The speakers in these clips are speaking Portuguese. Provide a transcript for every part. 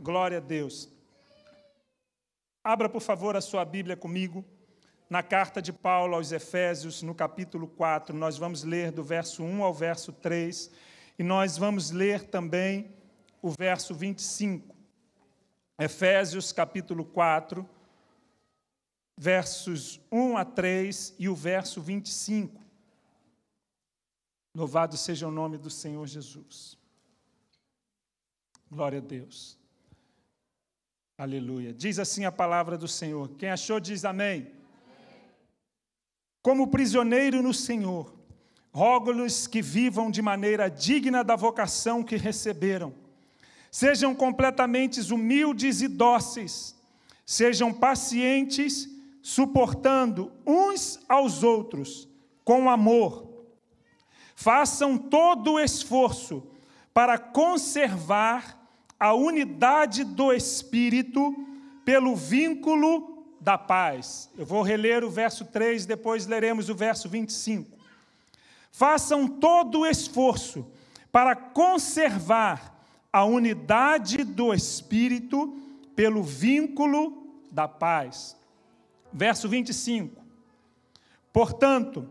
Glória a Deus. Abra, por favor, a sua Bíblia comigo. Na carta de Paulo aos Efésios, no capítulo 4, nós vamos ler do verso 1 ao verso 3, e nós vamos ler também o verso 25. Efésios, capítulo 4, versos 1 a 3 e o verso 25. Louvado seja o nome do Senhor Jesus. Glória a Deus. Aleluia. Diz assim a palavra do Senhor. Quem achou, diz amém. Como prisioneiro no Senhor, rogo-lhes que vivam de maneira digna da vocação que receberam. Sejam completamente humildes e dóceis. Sejam pacientes, suportando uns aos outros com amor. Façam todo o esforço para conservar a unidade do Espírito pelo vínculo da paz. Eu vou reler o verso 3, depois leremos o verso 25. Façam todo o esforço para conservar a unidade do Espírito pelo vínculo da paz. Verso 25. Portanto,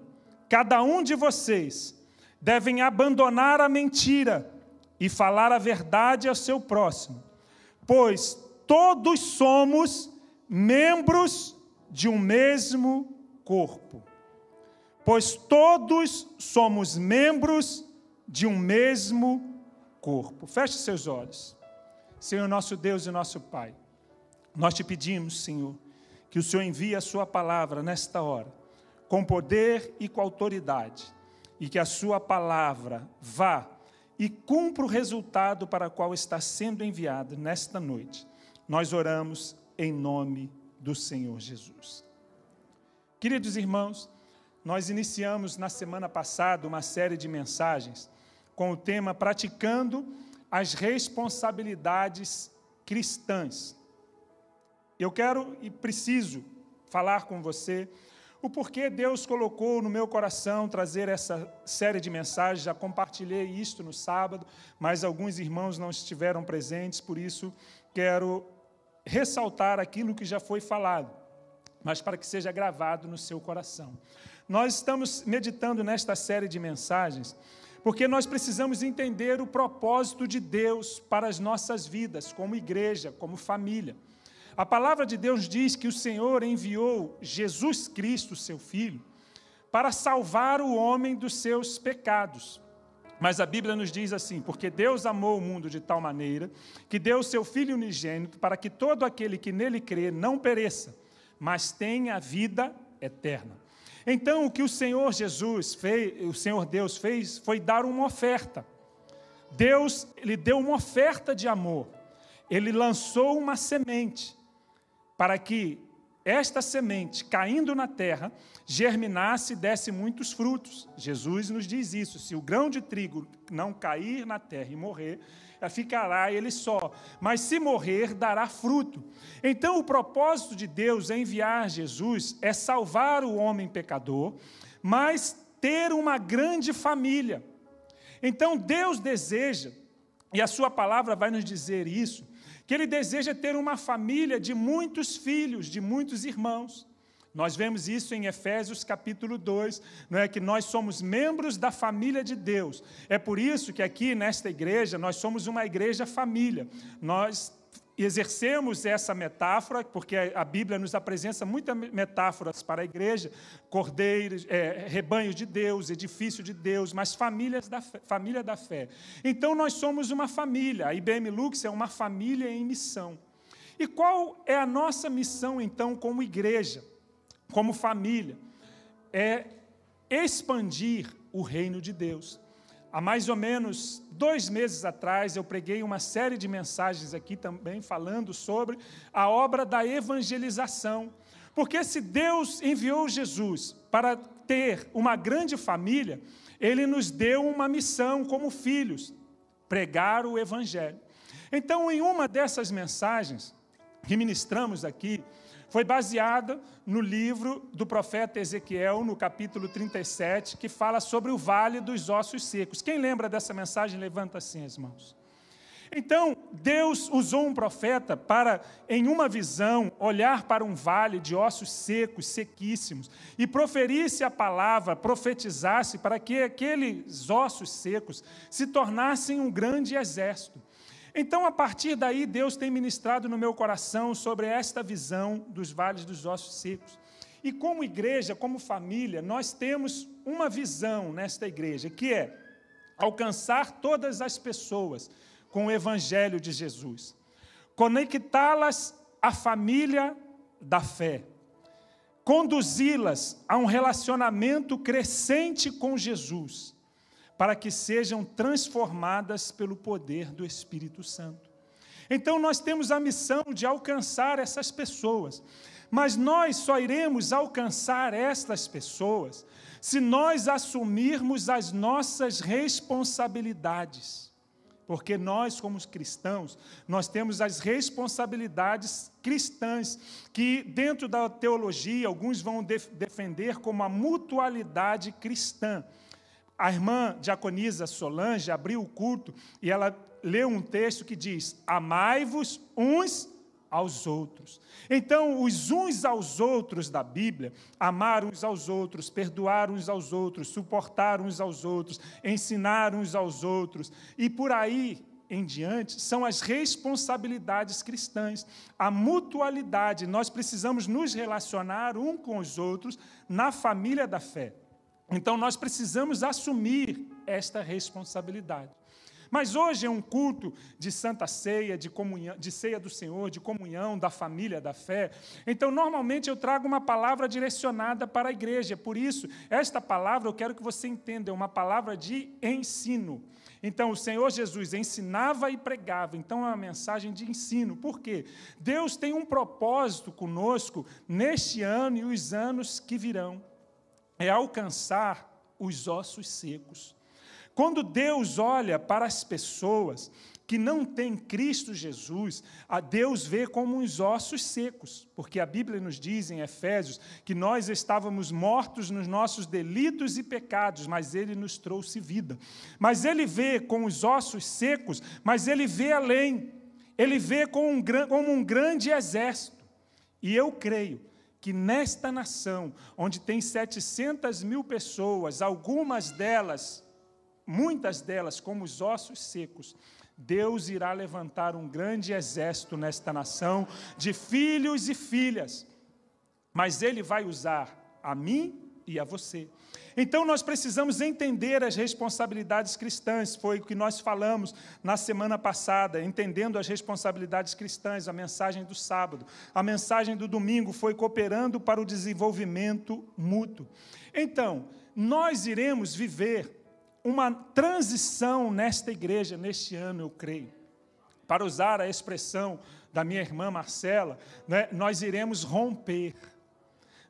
cada um de vocês devem abandonar a mentira e falar a verdade ao seu próximo, pois todos somos membros de um mesmo corpo. Pois todos somos membros de um mesmo corpo. Feche seus olhos. Senhor nosso Deus e nosso Pai, nós te pedimos, Senhor, que o Senhor envie a sua palavra nesta hora, com poder e com autoridade, e que a sua palavra vá e cumpra o resultado para o qual está sendo enviado nesta noite. Nós oramos em nome do Senhor Jesus. Queridos irmãos, nós iniciamos na semana passada uma série de mensagens com o tema Praticando as Responsabilidades Cristãs. Eu quero e preciso falar com você o porquê Deus colocou no meu coração trazer essa série de mensagens. Já compartilhei isto no sábado, mas alguns irmãos não estiveram presentes, por isso quero ressaltar aquilo que já foi falado, mas para que seja gravado no seu coração. Nós estamos meditando nesta série de mensagens porque nós precisamos entender o propósito de Deus para as nossas vidas, como igreja, como família. A palavra de Deus diz que o Senhor enviou Jesus Cristo, seu Filho, para salvar o homem dos seus pecados. Mas a Bíblia nos diz assim: porque Deus amou o mundo de tal maneira que deu o seu Filho unigênito para que todo aquele que nele crê não pereça, mas tenha a vida eterna. Então, o que o Senhor Jesus fez, o Senhor Deus fez, foi dar uma oferta. Deus lhe deu uma oferta de amor. Ele lançou uma semente para que esta semente, caindo na terra, germinasse e desse muitos frutos. Jesus nos diz isso: se o grão de trigo não cair na terra e morrer, ficará ele só, mas se morrer, dará fruto. Então, o propósito de Deus é enviar Jesus, é salvar o homem pecador, mas ter uma grande família. Então, Deus deseja, e a Sua palavra vai nos dizer isso, que ele deseja ter uma família de muitos filhos, de muitos irmãos. Nós vemos isso em Efésios capítulo 2, não é que nós somos membros da família de Deus. É por isso que aqui nesta igreja nós somos uma igreja família. Nós exercemos essa metáfora, porque a Bíblia nos apresenta muitas metáforas para a igreja, cordeiros, é, rebanho de Deus, edifício de Deus, mas famílias da fé, família da fé. Então nós somos uma família, a IBM Lux é uma família em missão. E qual é a nossa missão então como igreja, como família? É expandir o reino de Deus. Há mais ou menos dois meses atrás, eu preguei uma série de mensagens aqui também falando sobre a obra da evangelização. Porque se Deus enviou Jesus para ter uma grande família, ele nos deu uma missão como filhos: pregar o Evangelho. Então, em uma dessas mensagens que ministramos aqui, foi baseada no livro do profeta Ezequiel, no capítulo 37, que fala sobre o vale dos ossos secos. Quem lembra dessa mensagem, levanta assim as mãos. Então, Deus usou um profeta para, em uma visão, olhar para um vale de ossos secos, sequíssimos, e proferisse a palavra, profetizasse para que aqueles ossos secos se tornassem um grande exército. Então, a partir daí, Deus tem ministrado no meu coração sobre esta visão dos vales dos ossos secos. E como igreja, como família, nós temos uma visão nesta igreja, que é alcançar todas as pessoas com o Evangelho de Jesus, conectá-las à família da fé, conduzi-las a um relacionamento crescente com Jesus, para que sejam transformadas pelo poder do Espírito Santo. Então, nós temos a missão de alcançar essas pessoas, mas nós só iremos alcançar estas pessoas se nós assumirmos as nossas responsabilidades. Porque nós, como cristãos, nós temos as responsabilidades cristãs, que dentro da teologia alguns vão defender como a mutualidade cristã. A irmã diaconisa Solange abriu o culto e ela leu um texto que diz: Amai-vos uns aos outros. Então, os uns aos outros da Bíblia, amar uns aos outros, perdoar uns aos outros, suportar uns aos outros, ensinar uns aos outros, e por aí em diante, são as responsabilidades cristãs, a mutualidade. Nós precisamos nos relacionar um com os outros na família da fé. Então, nós precisamos assumir esta responsabilidade. Mas hoje é um culto de santa ceia, de comunhão, de ceia do Senhor, de comunhão da família da fé. Então, normalmente eu trago uma palavra direcionada para a igreja. Por isso, esta palavra eu quero que você entenda, é uma palavra de ensino. Então, o Senhor Jesus ensinava e pregava, então é uma mensagem de ensino. Por quê? Deus tem um propósito conosco neste ano e os anos que virão. É alcançar os ossos secos. Quando Deus olha para as pessoas que não têm Cristo Jesus, a Deus vê como uns ossos secos, porque a Bíblia nos diz em Efésios que nós estávamos mortos nos nossos delitos e pecados, mas Ele nos trouxe vida. Mas Ele vê com os ossos secos, mas Ele vê além, Ele vê como um, como um grande exército. E eu creio que nesta nação, onde tem 700 mil pessoas, algumas delas muitas delas como os ossos secos, Deus irá levantar um grande exército nesta nação de filhos e filhas, mas Ele vai usar a mim e a você. Então nós precisamos entender as responsabilidades cristãs, foi o que nós falamos na semana passada, entendendo as responsabilidades cristãs, a mensagem do sábado. A mensagem do domingo foi cooperando para o desenvolvimento mútuo. Então, nós iremos viver uma transição nesta igreja, neste ano, eu creio. Para usar a expressão da minha irmã Marcela, né, nós iremos romper,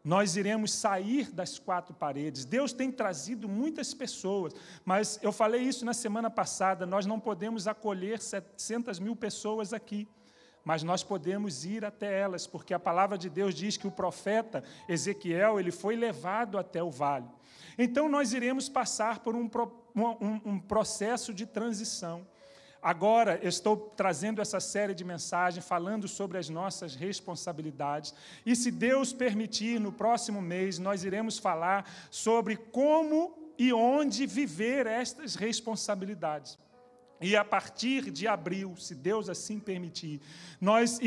nós iremos sair das quatro paredes. Deus tem trazido muitas pessoas, mas eu falei isso na semana passada: nós não podemos acolher 700 mil pessoas aqui mas nós podemos ir até elas, porque a palavra de Deus diz que o profeta Ezequiel ele foi levado até o vale. Então nós iremos passar por um, um, um processo de transição. Agora eu estou trazendo essa série de mensagens falando sobre as nossas responsabilidades. E se Deus permitir, no próximo mês nós iremos falar sobre como e onde viver estas responsabilidades. E a partir de abril, se Deus assim permitir, nós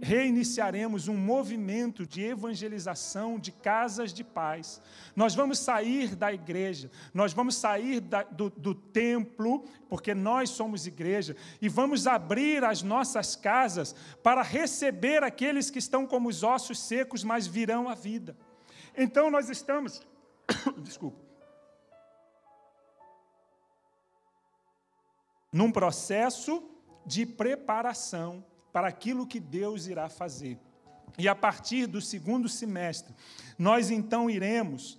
reiniciaremos um movimento de evangelização de casas de paz. Nós vamos sair da igreja, nós vamos sair da, do, do templo, porque nós somos igreja, e vamos abrir as nossas casas para receber aqueles que estão como os ossos secos, mas virão à vida. Então nós estamos. Desculpa num processo de preparação para aquilo que Deus irá fazer. E a partir do segundo semestre, nós então iremos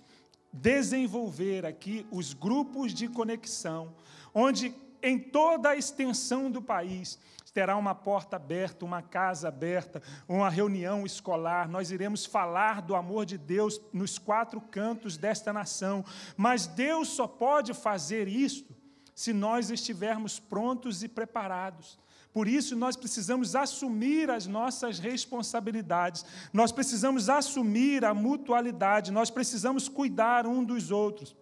desenvolver aqui os grupos de conexão, onde em toda a extensão do país terá uma porta aberta, uma casa aberta, uma reunião escolar. Nós iremos falar do amor de Deus nos quatro cantos desta nação. Mas Deus só pode fazer isto se nós estivermos prontos e preparados. Por isso, nós precisamos assumir as nossas responsabilidades, nós precisamos assumir a mutualidade, nós precisamos cuidar um dos outros.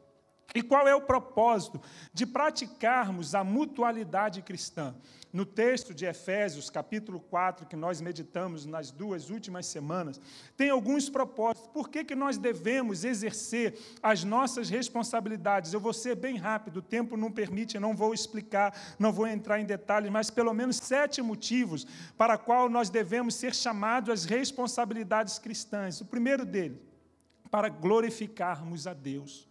E qual é o propósito de praticarmos a mutualidade cristã? No texto de Efésios, capítulo 4, que nós meditamos nas duas últimas semanas, tem alguns propósitos. Por que, que nós devemos exercer as nossas responsabilidades? Eu vou ser bem rápido, o tempo não permite, não vou explicar, não vou entrar em detalhes, mas pelo menos sete motivos para qual nós devemos ser chamados às responsabilidades cristãs. O primeiro deles, para glorificarmos a Deus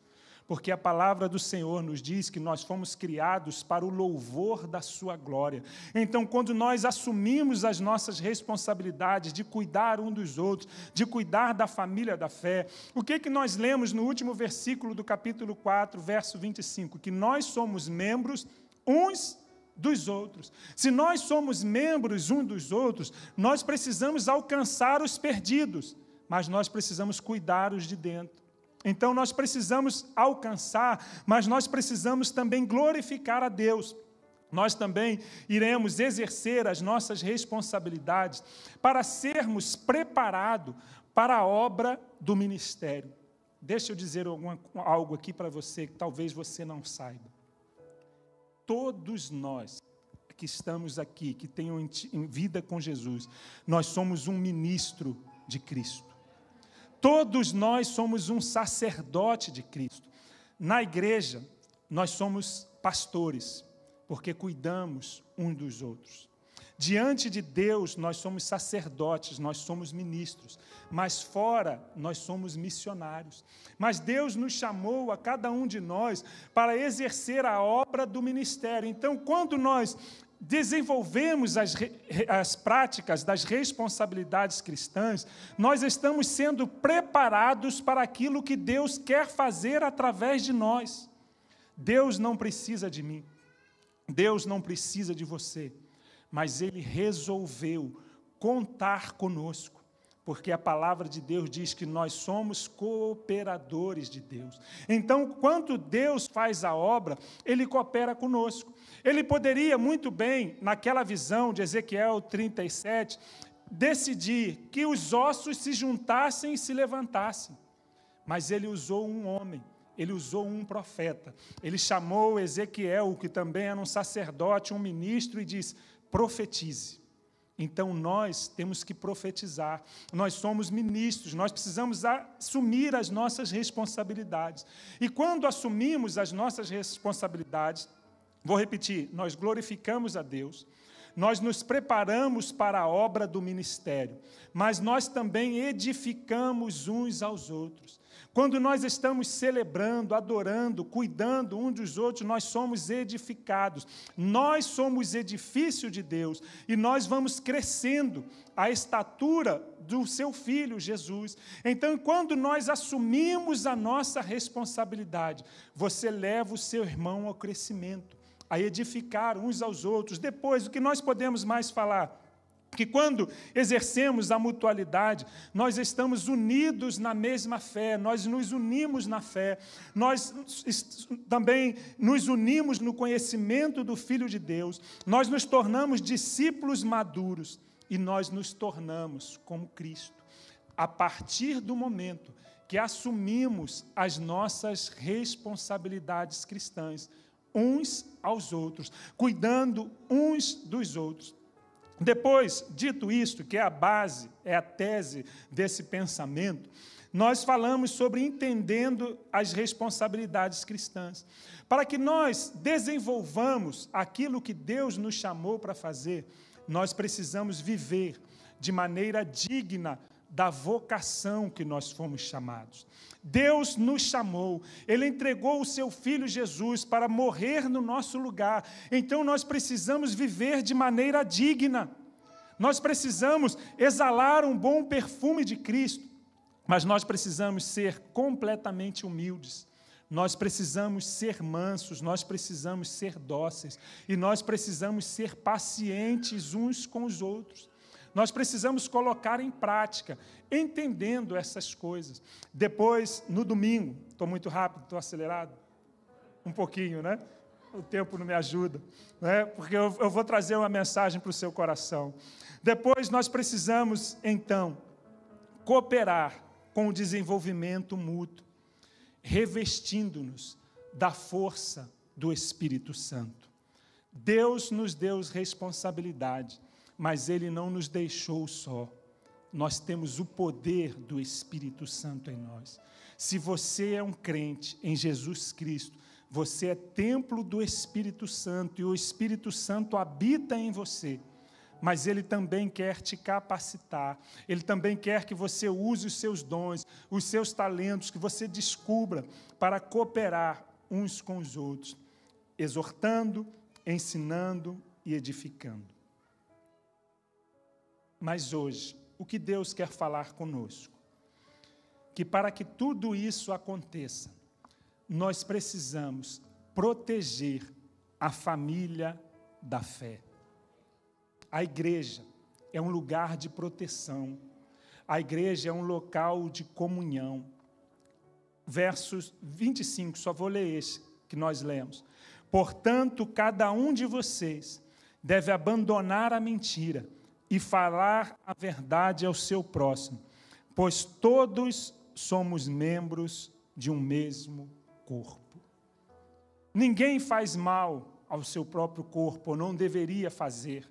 porque a palavra do Senhor nos diz que nós fomos criados para o louvor da Sua glória. Então, quando nós assumimos as nossas responsabilidades de cuidar um dos outros, de cuidar da família da fé, o que, que nós lemos no último versículo do capítulo 4, verso 25? Que nós somos membros uns dos outros. Se nós somos membros uns dos outros, nós precisamos alcançar os perdidos, mas nós precisamos cuidar os de dentro. Então nós precisamos alcançar, mas nós precisamos também glorificar a Deus. Nós também iremos exercer as nossas responsabilidades para sermos preparados para a obra do ministério. Deixa eu dizer alguma, algo aqui para você que talvez você não saiba. Todos nós que estamos aqui, que tenham vida com Jesus, nós somos um ministro de Cristo. Todos nós somos um sacerdote de Cristo. Na igreja, nós somos pastores, porque cuidamos uns dos outros. Diante de Deus, nós somos sacerdotes, nós somos ministros, mas fora, nós somos missionários. Mas Deus nos chamou a cada um de nós para exercer a obra do ministério. Então, quando nós desenvolvemos as, as práticas das responsabilidades cristãs, nós estamos sendo preparados para aquilo que Deus quer fazer através de nós. Deus não precisa de mim, Deus não precisa de você, mas Ele resolveu contar conosco porque a palavra de Deus diz que nós somos cooperadores de Deus. Então, quando Deus faz a obra, Ele coopera conosco. Ele poderia muito bem, naquela visão de Ezequiel 37, decidir que os ossos se juntassem e se levantassem. Mas ele usou um homem, ele usou um profeta. Ele chamou Ezequiel, que também era um sacerdote, um ministro, e disse: profetize. Então nós temos que profetizar. Nós somos ministros, nós precisamos assumir as nossas responsabilidades. E quando assumimos as nossas responsabilidades, vou repetir, nós glorificamos a Deus, nós nos preparamos para a obra do ministério, mas nós também edificamos uns aos outros. Quando nós estamos celebrando, adorando, cuidando uns dos outros, nós somos edificados. Nós somos edifício de Deus e nós vamos crescendo a estatura do seu filho Jesus. Então, quando nós assumimos a nossa responsabilidade, você leva o seu irmão ao crescimento, a edificar uns aos outros. Depois, o que nós podemos mais falar? que quando exercemos a mutualidade, nós estamos unidos na mesma fé, nós nos unimos na fé, nós também nos unimos no conhecimento do Filho de Deus, nós nos tornamos discípulos maduros e nós nos tornamos como Cristo. A partir do momento que assumimos as nossas responsabilidades cristãs, uns aos outros, cuidando uns dos outros. Depois, dito isto, que é a base, é a tese desse pensamento, nós falamos sobre entendendo as responsabilidades cristãs. Para que nós desenvolvamos aquilo que Deus nos chamou para fazer, nós precisamos viver de maneira digna da vocação que nós fomos chamados. Deus nos chamou, Ele entregou o seu Filho Jesus para morrer no nosso lugar, então nós precisamos viver de maneira digna, nós precisamos exalar um bom perfume de Cristo, mas nós precisamos ser completamente humildes. Nós precisamos ser mansos, nós precisamos ser dóceis e nós precisamos ser pacientes uns com os outros. Nós precisamos colocar em prática, entendendo essas coisas. Depois, no domingo, estou muito rápido, estou acelerado? Um pouquinho, né? o tempo não me ajuda, né? porque eu, eu vou trazer uma mensagem para o seu coração. Depois, nós precisamos, então, cooperar com o desenvolvimento mútuo, revestindo-nos da força do Espírito Santo. Deus nos deu responsabilidade, mas Ele não nos deixou só. Nós temos o poder do Espírito Santo em nós. Se você é um crente em Jesus Cristo, você é templo do Espírito Santo e o Espírito Santo habita em você. Mas Ele também quer te capacitar, Ele também quer que você use os seus dons, os seus talentos, que você descubra para cooperar uns com os outros, exortando, ensinando e edificando. Mas hoje, o que Deus quer falar conosco? que para que tudo isso aconteça, nós precisamos proteger a família da fé. A igreja é um lugar de proteção, a igreja é um local de comunhão. Versos 25, só vou ler esse que nós lemos. Portanto, cada um de vocês deve abandonar a mentira e falar a verdade ao seu próximo, pois todos somos membros de um mesmo corpo. Ninguém faz mal ao seu próprio corpo, ou não deveria fazer.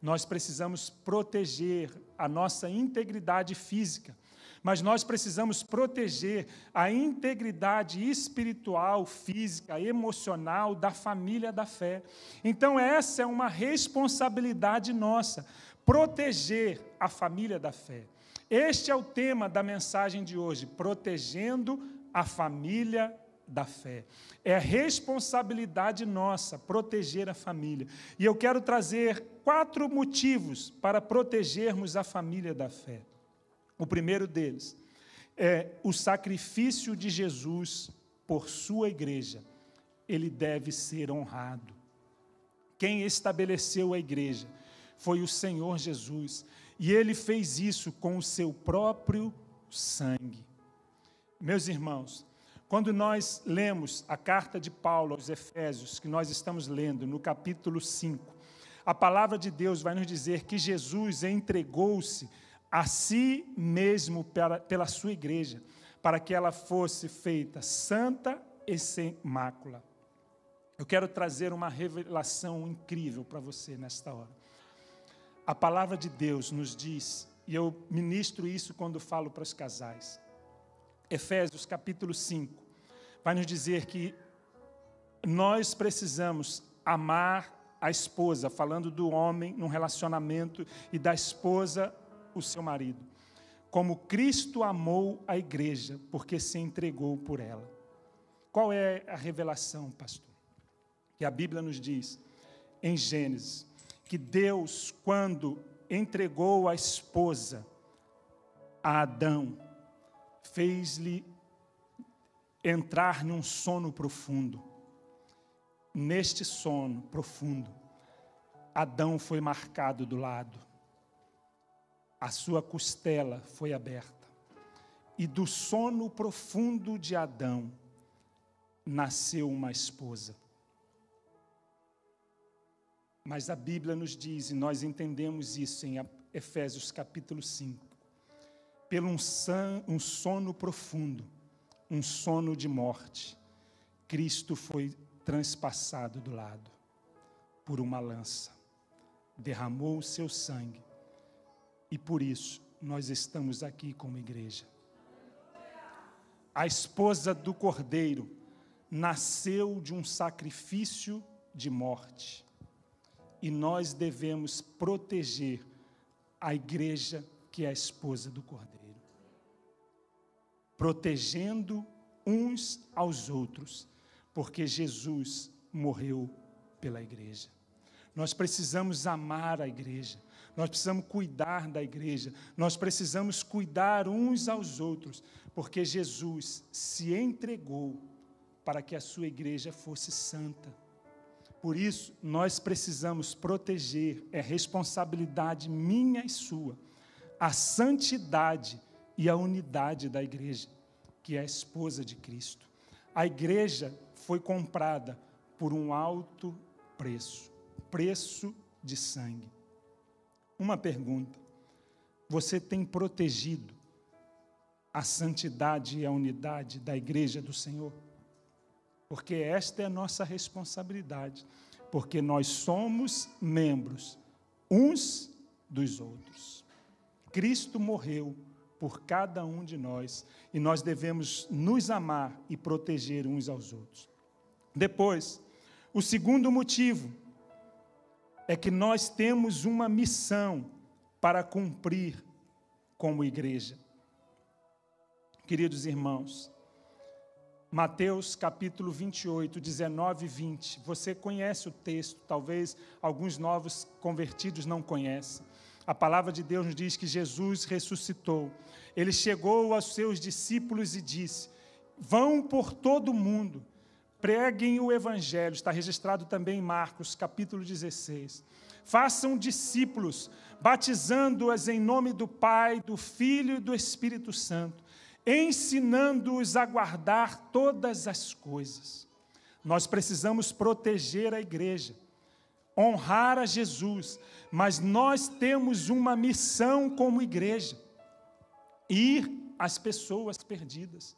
Nós precisamos proteger a nossa integridade física, mas nós precisamos proteger a integridade espiritual, física, emocional da família da fé. Então, essa é uma responsabilidade nossa, proteger a família da fé. Este é o tema da mensagem de hoje: protegendo a família da fé. É responsabilidade nossa proteger a família. E eu quero trazer quatro motivos para protegermos a família da fé. O primeiro deles é o sacrifício de Jesus por sua igreja. Ele deve ser honrado. Quem estabeleceu a igreja foi o Senhor Jesus. E ele fez isso com o seu próprio sangue. Meus irmãos, quando nós lemos a carta de Paulo aos Efésios, que nós estamos lendo no capítulo 5, a palavra de Deus vai nos dizer que Jesus entregou-se a si mesmo pela, pela sua igreja, para que ela fosse feita santa e sem mácula. Eu quero trazer uma revelação incrível para você nesta hora. A palavra de Deus nos diz, e eu ministro isso quando falo para os casais. Efésios capítulo 5 vai nos dizer que nós precisamos amar a esposa, falando do homem num relacionamento e da esposa o seu marido, como Cristo amou a igreja, porque se entregou por ela. Qual é a revelação, pastor? Que a Bíblia nos diz em Gênesis que Deus, quando entregou a esposa a Adão, fez-lhe entrar num sono profundo. Neste sono profundo, Adão foi marcado do lado, a sua costela foi aberta, e do sono profundo de Adão nasceu uma esposa. Mas a Bíblia nos diz, e nós entendemos isso em Efésios capítulo 5, pelo um, um sono profundo, um sono de morte, Cristo foi transpassado do lado por uma lança, derramou o seu sangue, e por isso nós estamos aqui como igreja. A esposa do cordeiro nasceu de um sacrifício de morte e nós devemos proteger a igreja que é a esposa do Cordeiro. Protegendo uns aos outros, porque Jesus morreu pela igreja. Nós precisamos amar a igreja, nós precisamos cuidar da igreja, nós precisamos cuidar uns aos outros, porque Jesus se entregou para que a sua igreja fosse santa por isso, nós precisamos proteger, é responsabilidade minha e sua, a santidade e a unidade da igreja, que é a esposa de Cristo. A igreja foi comprada por um alto preço preço de sangue. Uma pergunta: você tem protegido a santidade e a unidade da igreja do Senhor? Porque esta é nossa responsabilidade, porque nós somos membros uns dos outros. Cristo morreu por cada um de nós e nós devemos nos amar e proteger uns aos outros. Depois, o segundo motivo é que nós temos uma missão para cumprir como igreja. Queridos irmãos, Mateus capítulo 28, 19 e 20. Você conhece o texto, talvez alguns novos convertidos não conhecem. A palavra de Deus nos diz que Jesus ressuscitou. Ele chegou aos seus discípulos e disse: Vão por todo o mundo Preguem o Evangelho, está registrado também em Marcos, capítulo 16. Façam discípulos, batizando-as em nome do Pai, do Filho e do Espírito Santo, ensinando-os a guardar todas as coisas. Nós precisamos proteger a igreja, honrar a Jesus, mas nós temos uma missão como igreja: ir às pessoas perdidas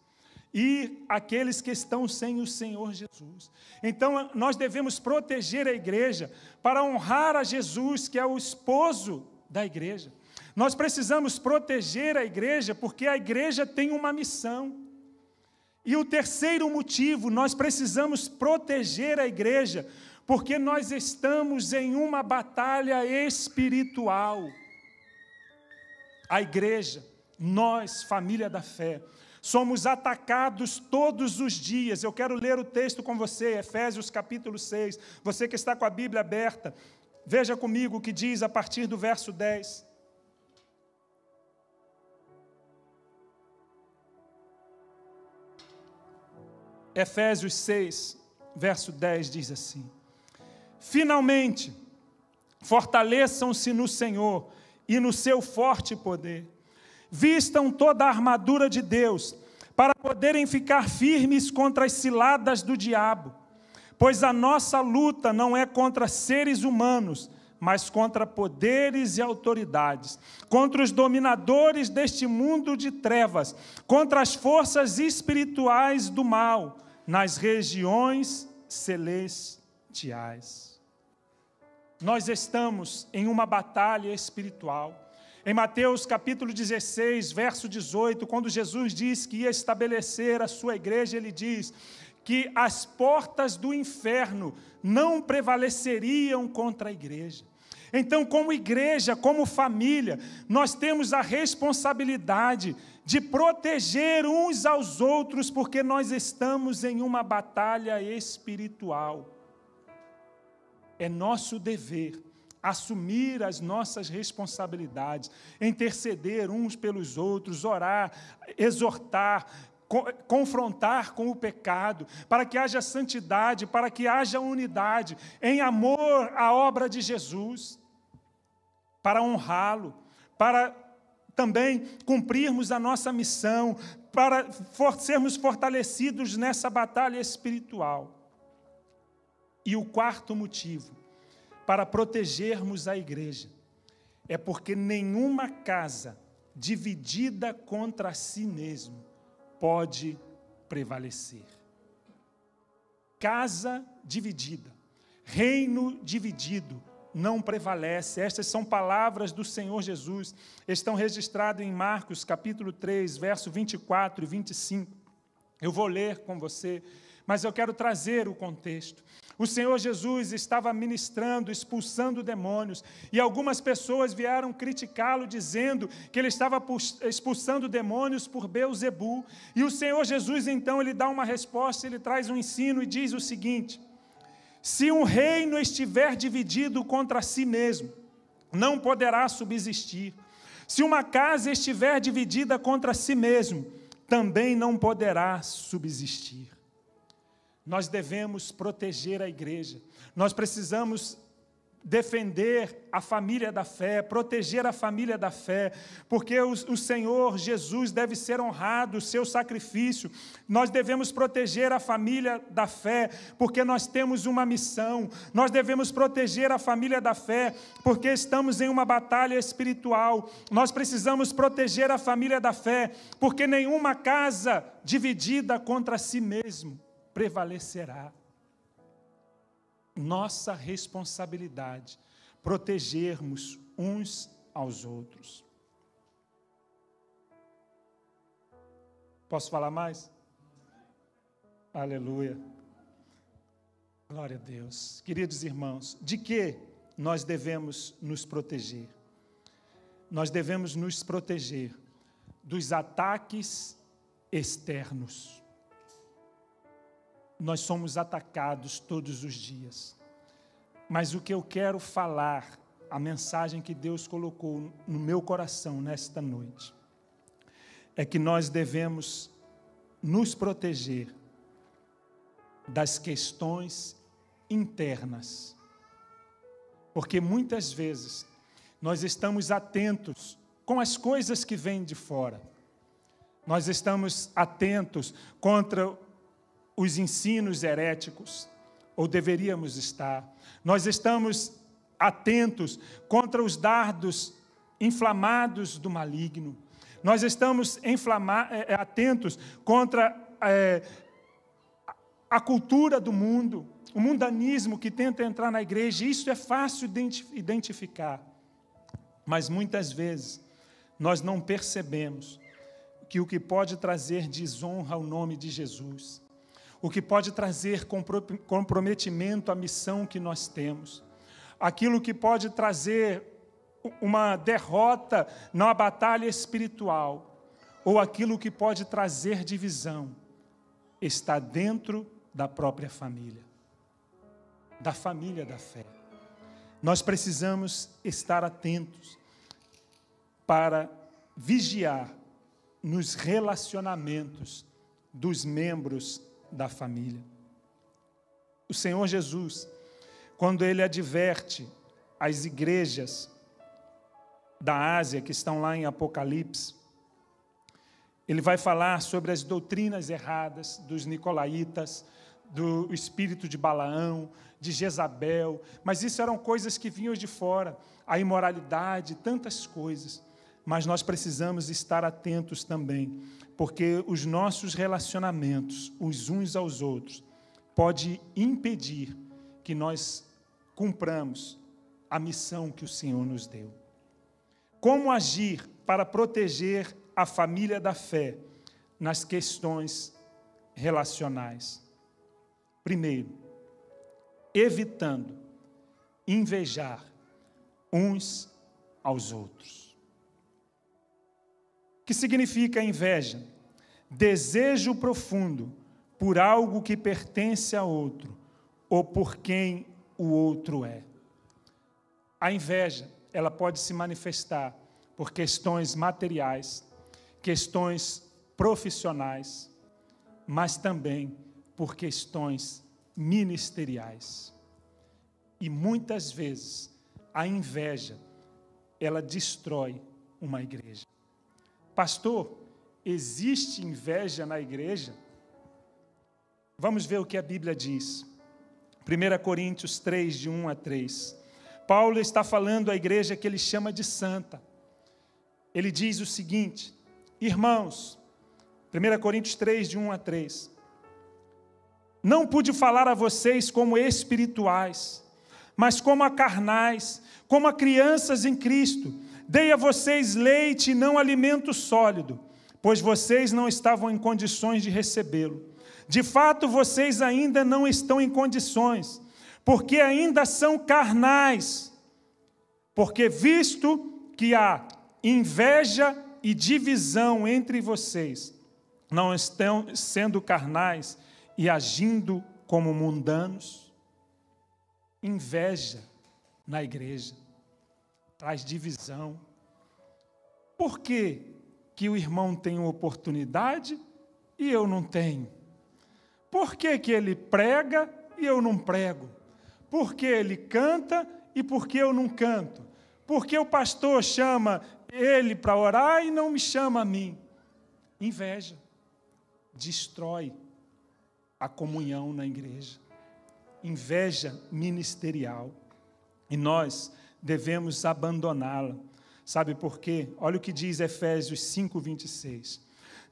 e aqueles que estão sem o Senhor Jesus. Então, nós devemos proteger a igreja para honrar a Jesus, que é o esposo da igreja. Nós precisamos proteger a igreja porque a igreja tem uma missão. E o terceiro motivo, nós precisamos proteger a igreja porque nós estamos em uma batalha espiritual. A igreja, nós, família da fé, Somos atacados todos os dias. Eu quero ler o texto com você, Efésios capítulo 6. Você que está com a Bíblia aberta, veja comigo o que diz a partir do verso 10. Efésios 6, verso 10 diz assim: Finalmente, fortaleçam-se no Senhor e no seu forte poder vistam toda a armadura de Deus, para poderem ficar firmes contra as ciladas do diabo. Pois a nossa luta não é contra seres humanos, mas contra poderes e autoridades, contra os dominadores deste mundo de trevas, contra as forças espirituais do mal nas regiões celestiais. Nós estamos em uma batalha espiritual. Em Mateus capítulo 16, verso 18, quando Jesus diz que ia estabelecer a sua igreja, ele diz que as portas do inferno não prevaleceriam contra a igreja. Então, como igreja, como família, nós temos a responsabilidade de proteger uns aos outros, porque nós estamos em uma batalha espiritual. É nosso dever assumir as nossas responsabilidades, interceder uns pelos outros, orar, exortar, confrontar com o pecado, para que haja santidade, para que haja unidade, em amor à obra de Jesus, para honrá-lo, para também cumprirmos a nossa missão, para sermos fortalecidos nessa batalha espiritual. E o quarto motivo, para protegermos a igreja. É porque nenhuma casa dividida contra si mesmo pode prevalecer. Casa dividida, reino dividido, não prevalece. Estas são palavras do Senhor Jesus, estão registradas em Marcos capítulo 3, verso 24 e 25. Eu vou ler com você, mas eu quero trazer o contexto. O Senhor Jesus estava ministrando, expulsando demônios, e algumas pessoas vieram criticá-lo, dizendo que ele estava expulsando demônios por Beuzebu. E o Senhor Jesus, então, ele dá uma resposta, ele traz um ensino e diz o seguinte: Se um reino estiver dividido contra si mesmo, não poderá subsistir. Se uma casa estiver dividida contra si mesmo, também não poderá subsistir. Nós devemos proteger a igreja. Nós precisamos defender a família da fé, proteger a família da fé, porque o, o, Senhor Jesus deve ser honrado, o seu sacrifício. Nós devemos proteger a família da fé, porque nós temos uma missão. Nós devemos proteger a família da fé, porque estamos em uma batalha espiritual. Nós precisamos proteger a família da fé, porque nenhuma casa dividida contra si mesmo prevalecerá nossa responsabilidade protegermos uns aos outros. Posso falar mais? Aleluia. Glória a Deus. Queridos irmãos, de que nós devemos nos proteger? Nós devemos nos proteger dos ataques externos nós somos atacados todos os dias. Mas o que eu quero falar, a mensagem que Deus colocou no meu coração nesta noite, é que nós devemos nos proteger das questões internas. Porque muitas vezes nós estamos atentos com as coisas que vêm de fora. Nós estamos atentos contra os ensinos heréticos, ou deveríamos estar. Nós estamos atentos contra os dardos inflamados do maligno. Nós estamos é, atentos contra é, a cultura do mundo, o mundanismo que tenta entrar na igreja. Isso é fácil identificar. Mas muitas vezes nós não percebemos que o que pode trazer desonra ao nome de Jesus o que pode trazer comprometimento à missão que nós temos, aquilo que pode trazer uma derrota na batalha espiritual, ou aquilo que pode trazer divisão, está dentro da própria família, da família da fé. Nós precisamos estar atentos para vigiar nos relacionamentos dos membros da família. O Senhor Jesus, quando ele adverte as igrejas da Ásia que estão lá em Apocalipse, ele vai falar sobre as doutrinas erradas dos nicolaítas, do espírito de Balaão, de Jezabel, mas isso eram coisas que vinham de fora, a imoralidade, tantas coisas. Mas nós precisamos estar atentos também porque os nossos relacionamentos, uns uns aos outros, pode impedir que nós cumpramos a missão que o Senhor nos deu. Como agir para proteger a família da fé nas questões relacionais? Primeiro, evitando invejar uns aos outros. Que significa inveja? desejo profundo por algo que pertence a outro ou por quem o outro é. A inveja, ela pode se manifestar por questões materiais, questões profissionais, mas também por questões ministeriais. E muitas vezes a inveja ela destrói uma igreja. Pastor, Existe inveja na igreja? Vamos ver o que a Bíblia diz. 1 Coríntios 3, de 1 a 3. Paulo está falando à igreja que ele chama de santa. Ele diz o seguinte: Irmãos, 1 Coríntios 3, de 1 a 3. Não pude falar a vocês como espirituais, mas como a carnais, como a crianças em Cristo. Dei a vocês leite e não alimento sólido pois vocês não estavam em condições de recebê-lo. De fato, vocês ainda não estão em condições, porque ainda são carnais. Porque, visto que há inveja e divisão entre vocês, não estão sendo carnais e agindo como mundanos? Inveja na igreja traz divisão. Por quê? que o irmão tem uma oportunidade e eu não tenho? Por que, que ele prega e eu não prego? Por que ele canta E por que eu não canto? Por que o pastor chama ele para orar e não me chama a mim? Inveja destrói a comunhão na igreja. Inveja ministerial. E nós devemos abandoná-la. Sabe por quê? Olha o que diz Efésios 5, 26.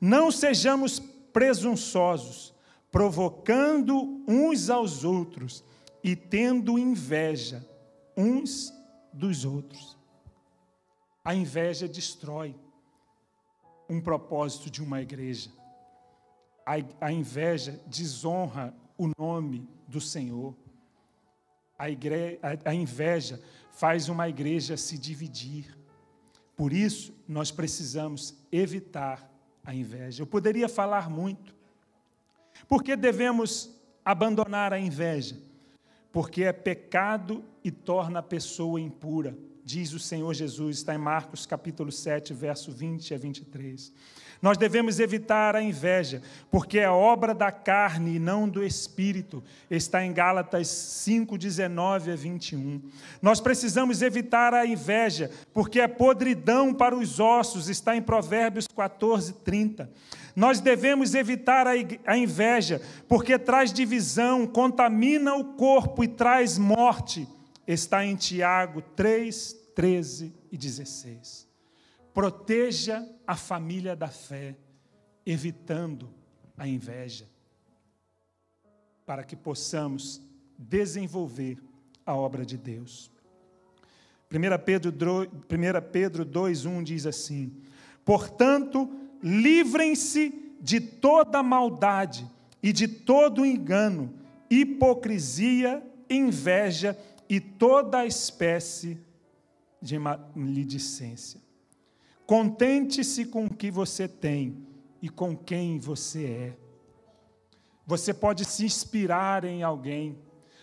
Não sejamos presunçosos, provocando uns aos outros e tendo inveja uns dos outros. A inveja destrói um propósito de uma igreja. A, inveja desonra o nome do Senhor. A, igre, a, a inveja faz uma igreja se dividir. Por isso, nós precisamos evitar a inveja. Eu poderia falar muito. Por que devemos abandonar a inveja? Porque é pecado e torna a pessoa impura diz o Senhor Jesus, está em Marcos capítulo 7, verso 20 a 23. Nós devemos evitar a inveja, porque é obra da carne e não do espírito. Está em Gálatas 5, 19 a 21. Nós precisamos evitar a inveja, porque é podridão para os ossos. Está em Provérbios 14, 30. Nós devemos evitar a inveja, porque traz divisão, contamina o corpo e traz morte. Está em Tiago 3, 13 e 16. Proteja a família da fé, evitando a inveja, para que possamos desenvolver a obra de Deus. 1 Pedro, 1 Pedro 2,1 diz assim: Portanto, livrem-se de toda maldade e de todo engano, hipocrisia, inveja e toda espécie de maledicência. Contente-se com o que você tem e com quem você é. Você pode se inspirar em alguém.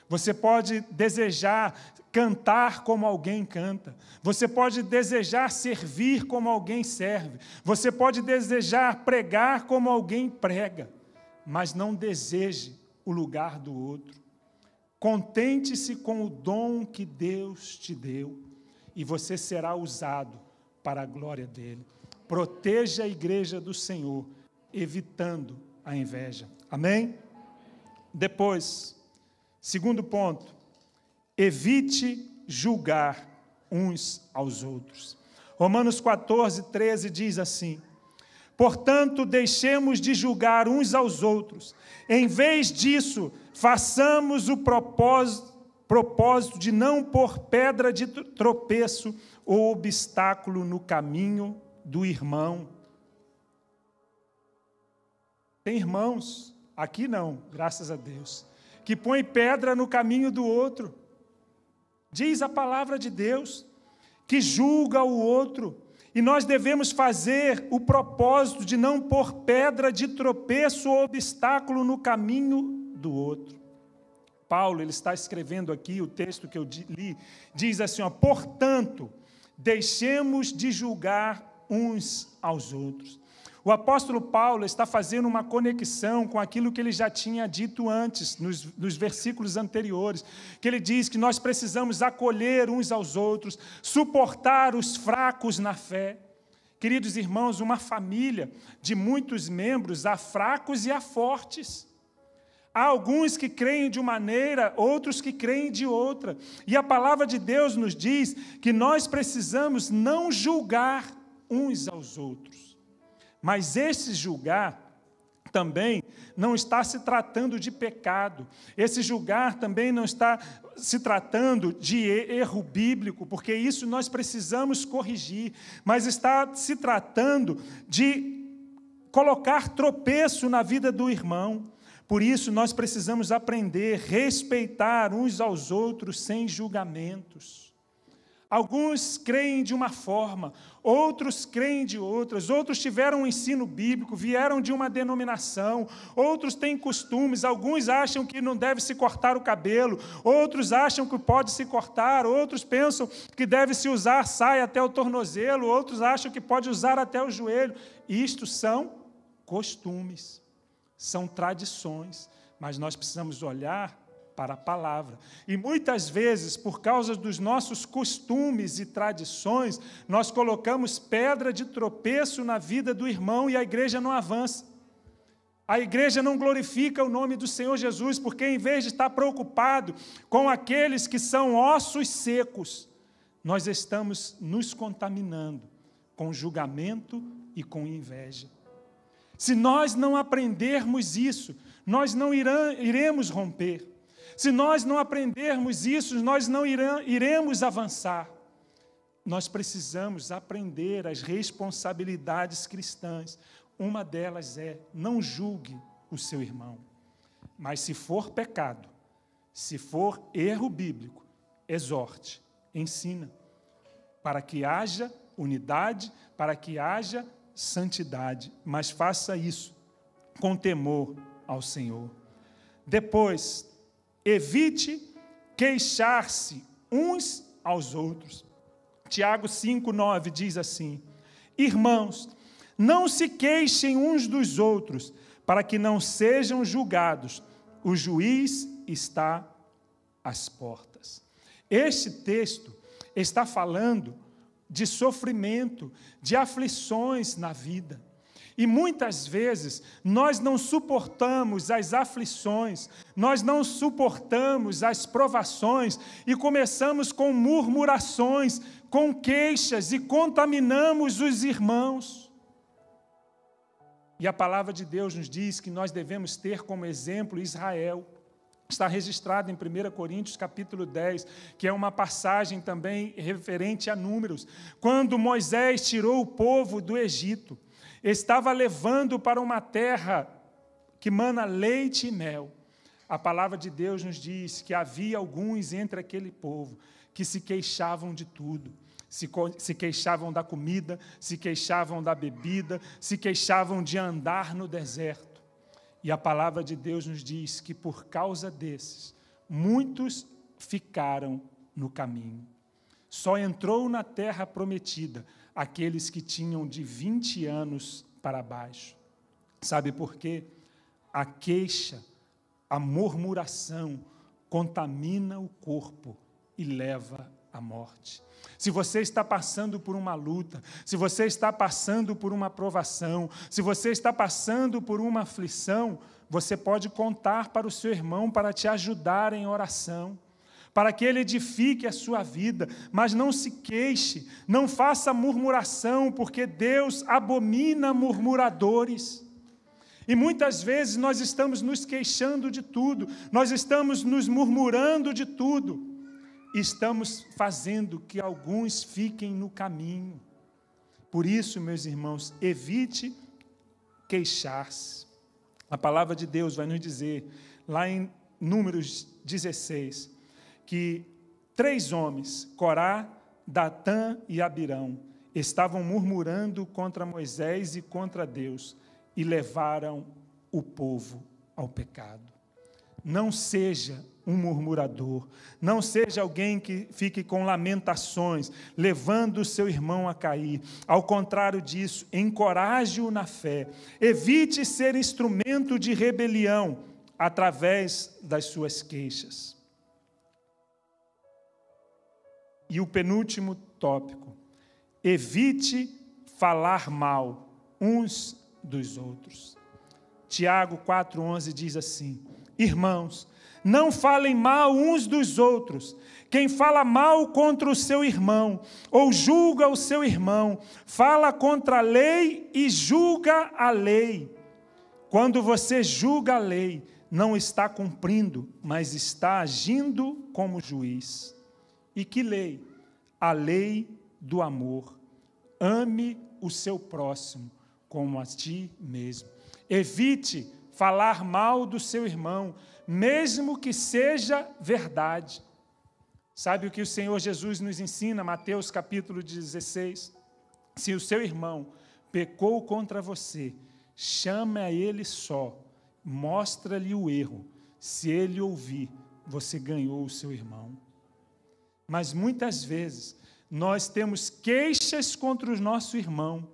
Você pode desejar cantar como alguém canta. Você pode desejar servir como alguém serve. Você pode desejar pregar como alguém prega. Mas não deseje o lugar do outro. Contente-se com o dom que Deus te deu e você será usado para a glória dele. Proteja a igreja do Senhor, evitando a inveja. Amém? Depois, segundo ponto, evite julgar uns aos outros. Romanos 14, 13 diz assim: Portanto, deixemos de julgar uns aos outros. Em vez disso, façamos o propósito propósito de não pôr pedra de tropeço ou obstáculo no caminho do irmão. Tem irmãos, aqui não, graças a Deus, que põe pedra no caminho do outro. Diz a palavra de Deus, que julga o outro, e nós devemos fazer o propósito de não pôr pedra de tropeço ou obstáculo no caminho do outro. Paulo, ele está escrevendo aqui, o texto que eu li, diz assim: ó, portanto, deixemos de julgar uns aos outros. O apóstolo Paulo está fazendo uma conexão com aquilo que ele já tinha dito antes, nos, nos, versículos anteriores, que ele diz que nós precisamos acolher uns aos outros, suportar os fracos na fé. Queridos irmãos, uma família de muitos membros, há fracos e há fortes. Há alguns que creem de uma maneira, outros que creem de outra. E a palavra de Deus nos diz que nós precisamos não julgar uns aos outros. Mas esse julgar também não está se tratando de pecado. Esse julgar também não está se tratando de erro bíblico, porque isso nós precisamos corrigir, mas está se tratando de colocar tropeço na vida do irmão. Por isso, nós precisamos aprender, respeitar uns aos outros sem julgamentos. Alguns creem de uma forma, outros creem de outras, outros tiveram um ensino bíblico, vieram de uma denominação, outros têm costumes, alguns acham que não deve se cortar o cabelo, outros acham que pode se cortar, outros pensam que deve se usar saia até o tornozelo, outros acham que pode usar até o joelho. Isto são costumes são tradições, mas nós precisamos olhar para a palavra. E muitas vezes, por causa dos nossos costumes e tradições, nós colocamos pedra de tropeço na vida do irmão e a igreja não avança. A igreja não glorifica o nome do Senhor Jesus, porque em vez de estar preocupado com aqueles que são ossos secos, nós estamos nos contaminando com julgamento e com inveja. Se nós não aprendermos isso, nós não iremos romper. Se nós não aprendermos isso, nós não iremos avançar. Nós precisamos aprender as responsabilidades cristãs. Uma delas é: não julgue o seu irmão. Mas se for pecado, se for erro bíblico, exorte, ensina, para que haja unidade, para que haja santidade. Mas faça isso com temor ao Senhor. Depois, Evite queixar-se uns aos outros. Tiago 5,9 diz assim: Irmãos, não se queixem uns dos outros, para que não sejam julgados. O juiz está às portas. Este texto está falando de sofrimento, de aflições na vida. E muitas vezes nós não suportamos as aflições, nós não suportamos as provações e começamos com murmurações, com queixas e contaminamos os irmãos. E a palavra de Deus nos diz que nós devemos ter como exemplo Israel. Está registrado em 1 Coríntios capítulo 10, que é uma passagem também referente a números. Quando Moisés tirou o povo do Egito, estava levando para uma terra que mana leite e mel. A palavra de Deus nos diz que havia alguns entre aquele povo que se queixavam de tudo. Se, se queixavam da comida, se queixavam da bebida, se queixavam de andar no deserto. E a palavra de Deus nos diz que por causa desses, muitos ficaram no caminho. Só entrou na terra prometida aqueles que tinham de 20 anos para baixo. Sabe por quê? A queixa, a murmuração contamina o corpo e leva à morte. Se você está passando por uma luta, se você está passando por uma provação, se você está passando por uma aflição, você pode contar para o seu irmão para te ajudar em oração para que ele edifique a sua vida, mas não se queixe, não faça murmuração, porque Deus abomina murmuradores. E muitas vezes nós estamos nos queixando de tudo, nós estamos nos murmurando de tudo, estamos fazendo que alguns fiquem no caminho. Por isso, meus irmãos, evite queixar-se. A palavra de Deus vai nos dizer, lá em Números 16, que três homens, Corá, Datã e Abirão, estavam murmurando contra Moisés e contra Deus e levaram o povo ao pecado. Não seja um murmurador, não seja alguém que fique com lamentações, levando o seu irmão a cair. Ao contrário disso, encoraje-o na fé. Evite ser instrumento de rebelião através das suas queixas. E o penúltimo tópico: evite falar mal uns dos outros. Tiago 4,11 diz assim: Irmãos, não falem mal uns dos outros. Quem fala mal contra o seu irmão, ou julga o seu irmão, fala contra a lei e julga a lei. Quando você julga a lei, não está cumprindo, mas está agindo como juiz. E que lei? A lei do amor. Ame o seu próximo como a ti mesmo. Evite falar mal do seu irmão, mesmo que seja verdade. Sabe o que o Senhor Jesus nos ensina, Mateus capítulo 16? Se o seu irmão pecou contra você, chame a ele só, mostra-lhe o erro. Se ele ouvir, você ganhou o seu irmão. Mas muitas vezes nós temos queixas contra o nosso irmão,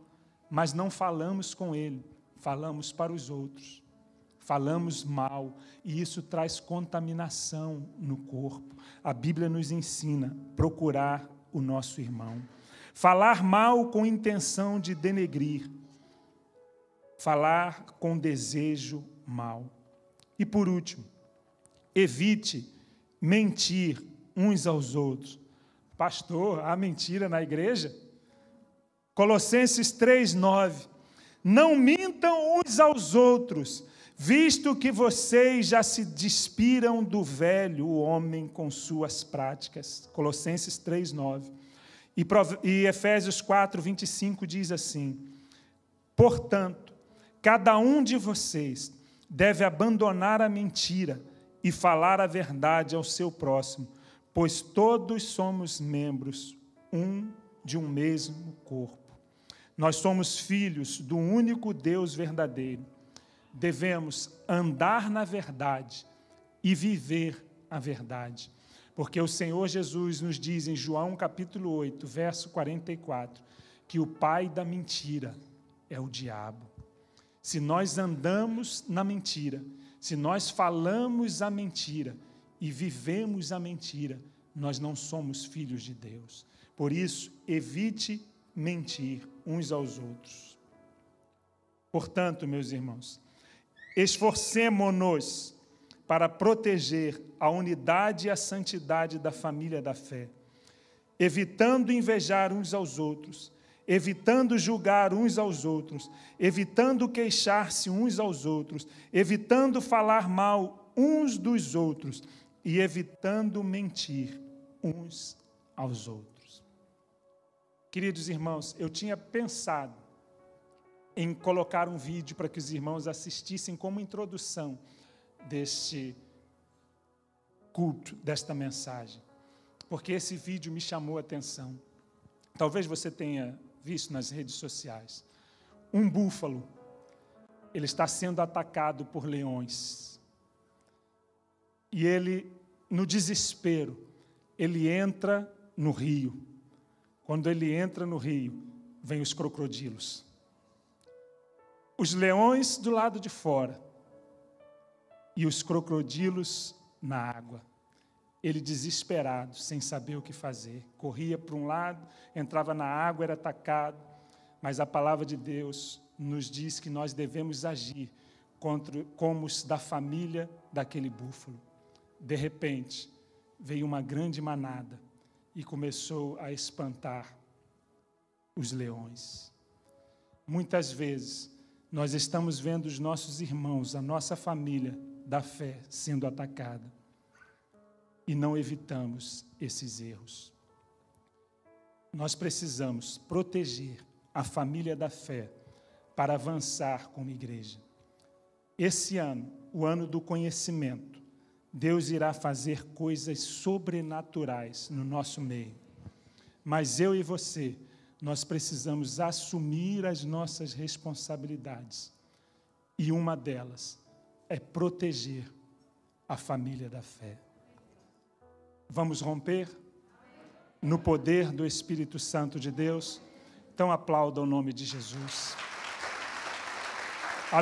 mas não falamos com ele, falamos para os outros. Falamos mal, e isso traz contaminação no corpo. A Bíblia nos ensina procurar o nosso irmão. Falar mal com intenção de denegrir. Falar com desejo mal. E por último, evite mentir uns aos outros. Pastor, há mentira na igreja? Colossenses 3:9. Não mintam uns aos outros, visto que vocês já se despiram do velho homem com suas práticas. Colossenses 3:9. E, e Efésios 4:25 diz assim: Portanto, cada um de vocês deve abandonar a mentira e falar a verdade ao seu próximo, pois todos somos membros um de um mesmo corpo. Nós somos filhos do único Deus verdadeiro. Devemos andar na verdade e viver a verdade. Porque o Senhor Jesus nos diz em João capítulo 8, verso 44, que o pai da mentira é o diabo. Se nós andamos na mentira, se nós falamos a mentira e vivemos a mentira, nós não somos filhos de Deus. Por isso, evite mentir uns aos outros. Portanto, meus irmãos, esforcemo-nos para proteger a unidade e a santidade da família da fé, evitando invejar uns aos outros, evitando julgar uns aos outros, evitando queixar-se uns aos outros, evitando falar mal uns dos outros e evitando mentir uns aos outros. Queridos irmãos, eu tinha pensado em colocar um vídeo para que os irmãos assistissem como introdução deste culto, desta mensagem, porque esse vídeo me chamou a atenção. Talvez você tenha visto nas redes sociais. Um búfalo, ele está sendo atacado por leões. E ele, no desespero, ele entra no rio. Quando ele entra no rio, vem os crocodilos. Os leões do lado de fora e os crocodilos na água. Ele desesperado, sem saber o que fazer, corria para um lado, entrava na água, era atacado, mas a palavra de Deus nos diz que nós devemos agir contra, como os da família daquele búfalo. De repente, veio uma grande manada e começou a espantar os leões. Muitas vezes, nós estamos vendo os nossos irmãos, a nossa família da fé sendo atacada e não evitamos esses erros. Nós precisamos proteger a família da fé para avançar como igreja. Esse ano, o ano do conhecimento, Deus irá fazer coisas sobrenaturais no nosso meio. Mas eu e você, nós precisamos assumir as nossas responsabilidades. E uma delas é proteger a família da fé. Vamos romper no poder do Espírito Santo de Deus? Então aplauda o nome de Jesus.